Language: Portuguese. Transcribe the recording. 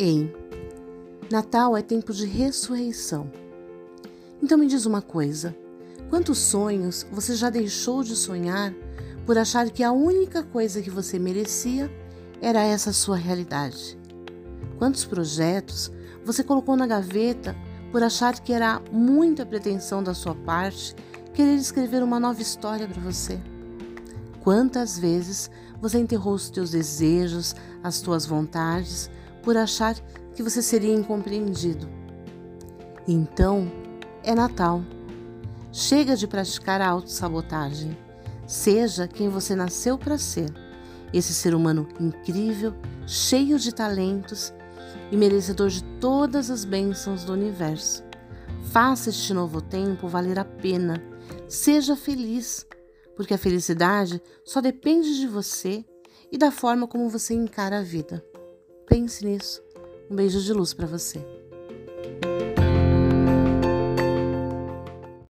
Ei, Natal é tempo de ressurreição. Então me diz uma coisa: quantos sonhos você já deixou de sonhar por achar que a única coisa que você merecia era essa sua realidade? Quantos projetos você colocou na gaveta por achar que era muita pretensão da sua parte querer escrever uma nova história para você? Quantas vezes você enterrou os teus desejos, as tuas vontades, por achar que você seria incompreendido. Então, é Natal. Chega de praticar a autossabotagem. Seja quem você nasceu para ser. Esse ser humano incrível, cheio de talentos e merecedor de todas as bênçãos do universo. Faça este novo tempo valer a pena. Seja feliz, porque a felicidade só depende de você e da forma como você encara a vida. Pense nisso. Um beijo de luz para você.